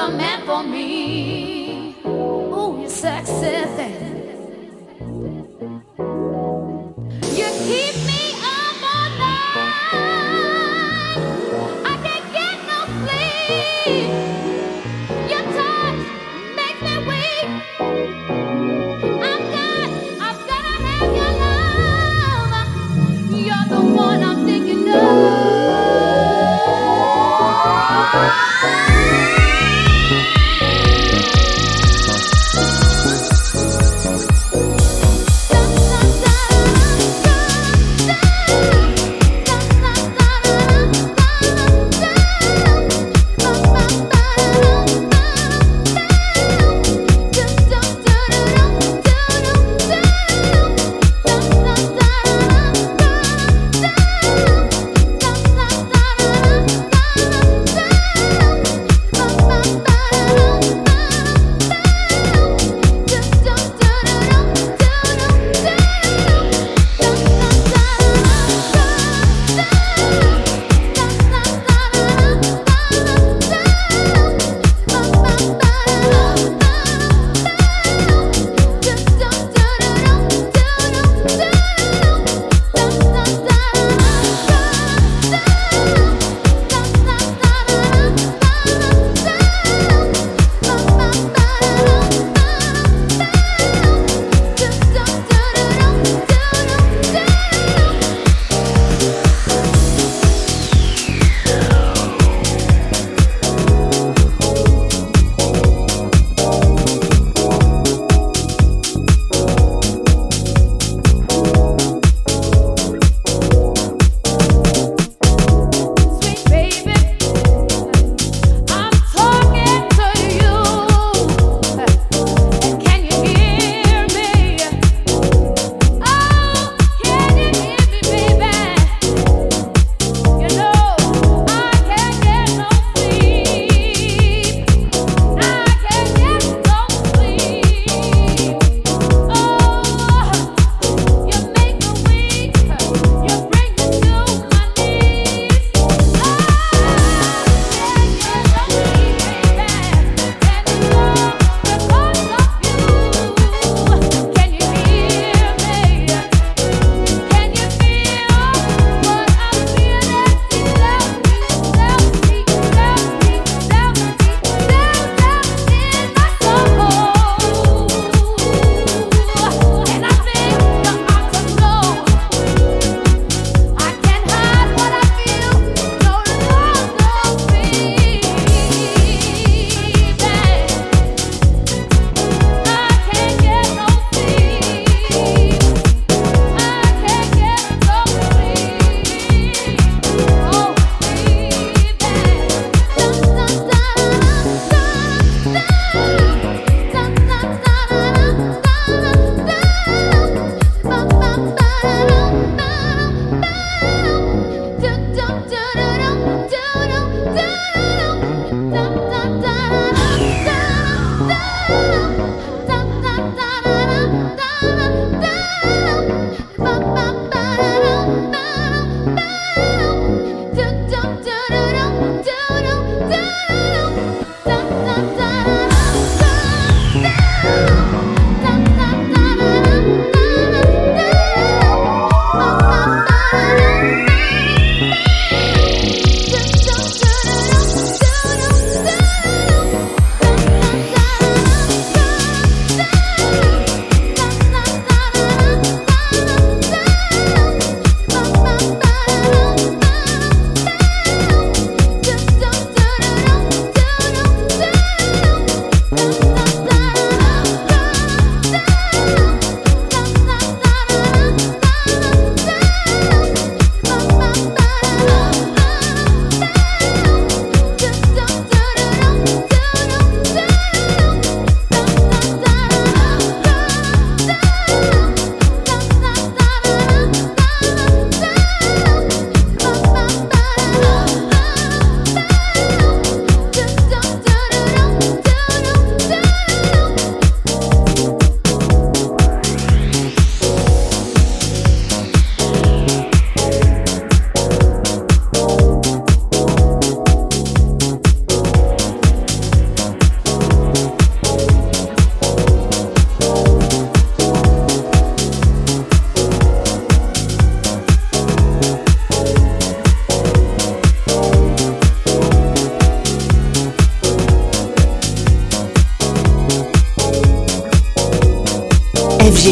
another man for me. Ooh, you're sexy.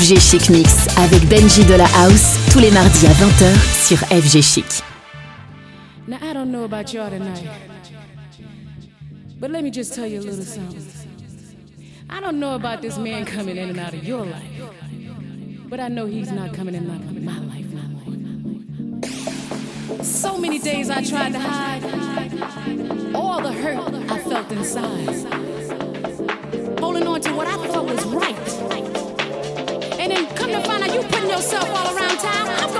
FG Chic Mix avec Benji de la House tous les mardis à 20h sur FG Chic. Now I don't know about y'all tonight, but let me just tell you a little something. I don't know about this man coming in and out of your life, but I know he's not coming in and out of my life. So many days I tried to hide all the hurt I felt inside, holding on to what I thought was right. You putting yourself all around town,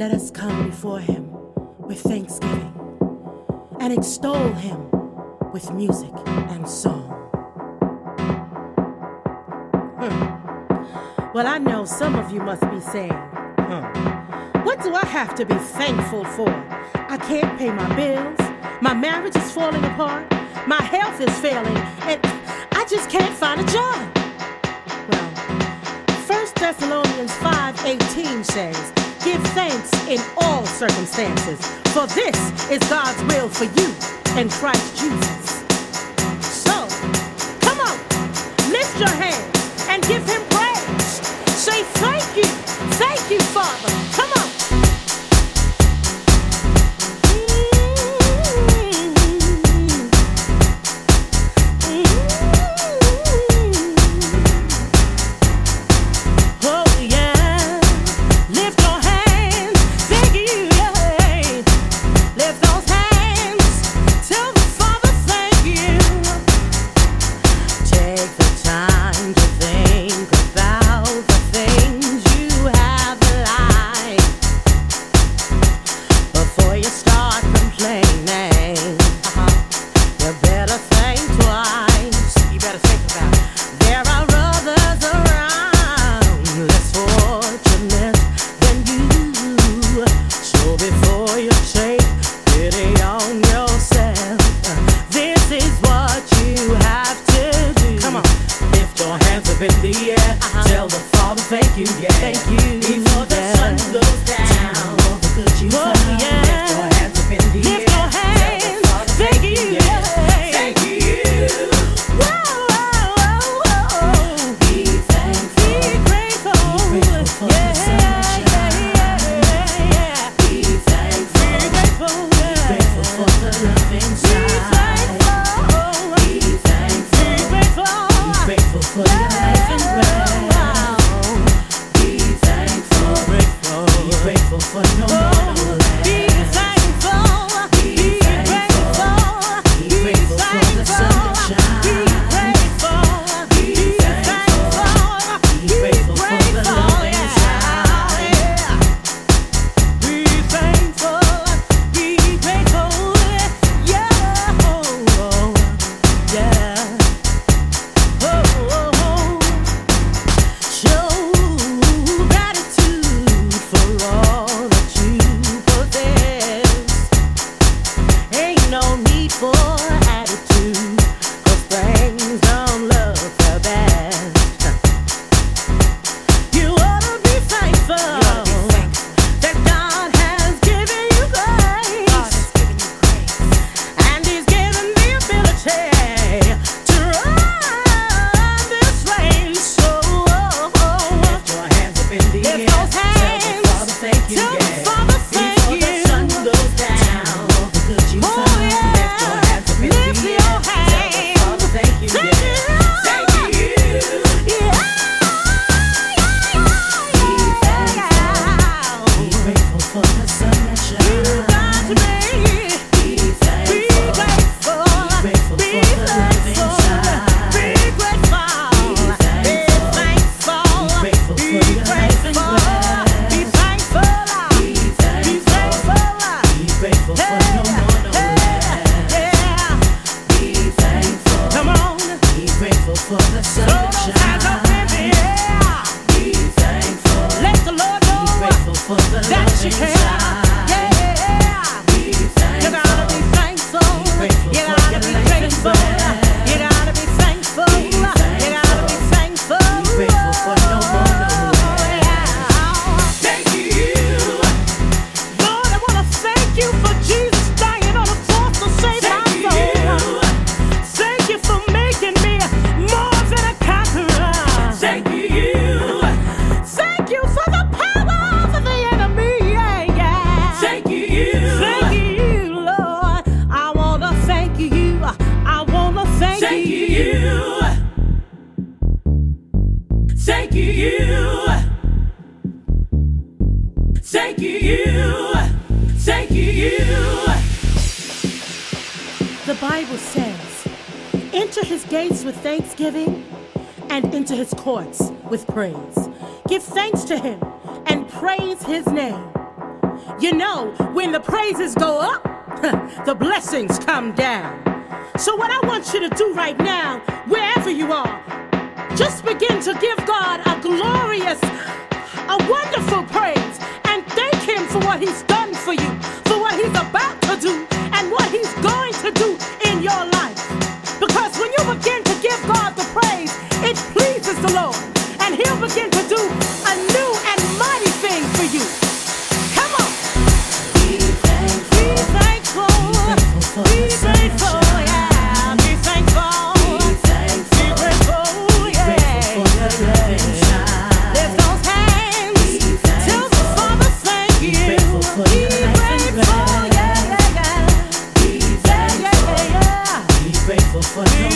Let us come before him with thanksgiving and extol him with music and song. Hmm. Well, I know some of you must be saying, what do I have to be thankful for? I can't pay my bills, my marriage is falling apart, my health is failing, and I just can't find a job. Well, 1 Thessalonians 5:18 says, "Give thanks in all circumstances, for this is God's will for you in Christ Jesus." praise. one.